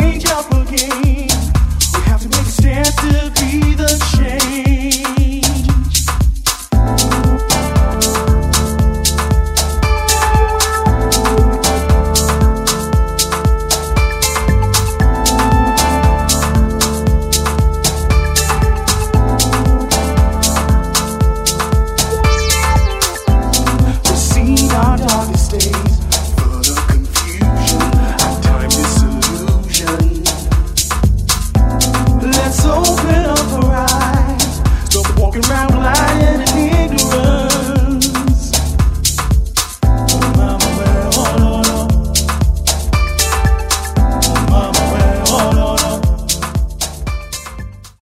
change. We have to make a stand